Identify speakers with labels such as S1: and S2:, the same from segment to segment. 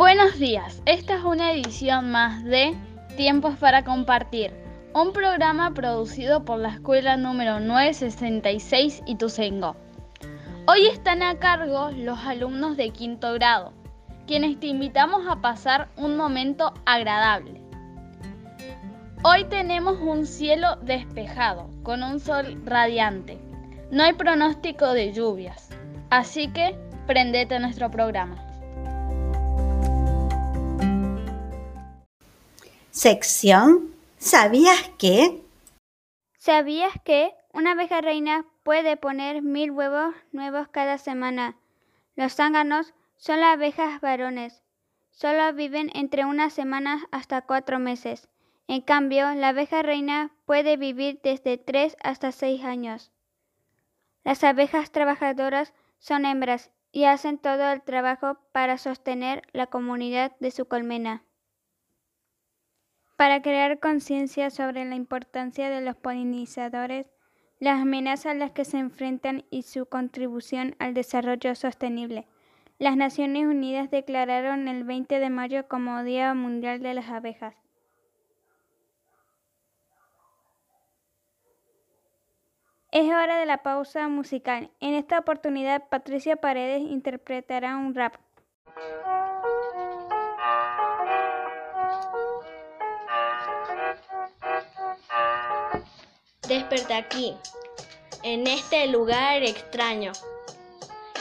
S1: Buenos días, esta es una edición más de Tiempos para Compartir, un programa producido por la escuela número 966 Ituzengo. Hoy están a cargo los alumnos de quinto grado, quienes te invitamos a pasar un momento agradable. Hoy tenemos un cielo despejado, con un sol radiante. No hay pronóstico de lluvias, así que prendete a nuestro programa.
S2: Sección ¿Sabías qué?
S3: ¿Sabías que una abeja reina puede poner mil huevos nuevos cada semana? Los zánganos son las abejas varones. Solo viven entre unas semanas hasta cuatro meses. En cambio, la abeja reina puede vivir desde tres hasta seis años. Las abejas trabajadoras son hembras y hacen todo el trabajo para sostener la comunidad de su colmena. Para crear conciencia sobre la importancia de los polinizadores, las amenazas a las que se enfrentan y su contribución al desarrollo sostenible, las Naciones Unidas declararon el 20 de mayo como Día Mundial de las Abejas. Es hora de la pausa musical. En esta oportunidad, Patricia Paredes interpretará un rap.
S4: Desperté aquí, en este lugar extraño,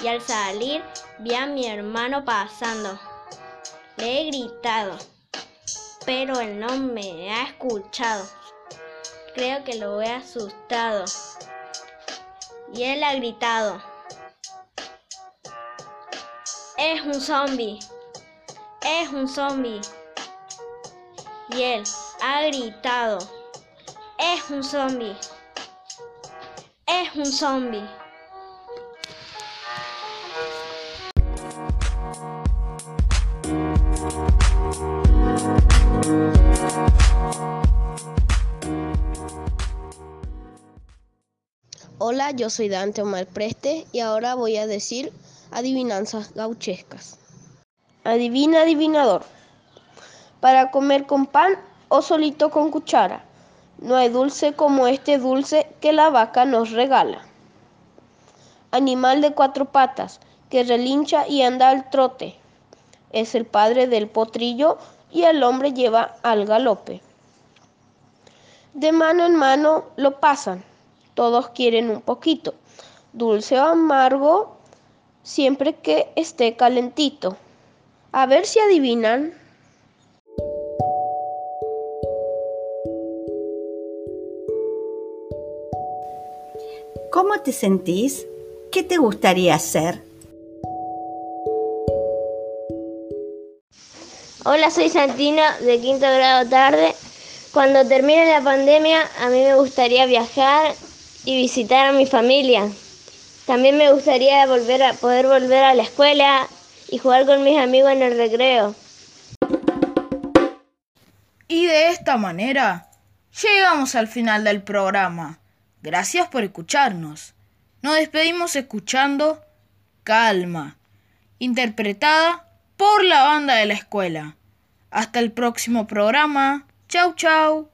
S4: y al salir vi a mi hermano pasando. Le he gritado, pero él no me ha escuchado. Creo que lo he asustado. Y él ha gritado. Es un zombie. Es un zombie. Y él ha gritado. Es un zombie. Es un zombie.
S5: Hola, yo soy Dante Omar Preste y ahora voy a decir adivinanzas gauchescas. Adivina, adivinador. Para comer con pan o solito con cuchara. No hay dulce como este dulce que la vaca nos regala. Animal de cuatro patas que relincha y anda al trote. Es el padre del potrillo y el hombre lleva al galope. De mano en mano lo pasan todos quieren un poquito, dulce o amargo, siempre que esté calentito. A ver si adivinan.
S2: ¿Cómo te sentís? ¿Qué te gustaría hacer?
S6: Hola, soy Santina de quinto grado tarde. Cuando termine la pandemia, a mí me gustaría viajar y visitar a mi familia. También me gustaría volver a poder volver a la escuela y jugar con mis amigos en el recreo.
S7: Y de esta manera llegamos al final del programa. Gracias por escucharnos. Nos despedimos escuchando Calma, interpretada por la banda de la escuela. Hasta el próximo programa. Chau, chau.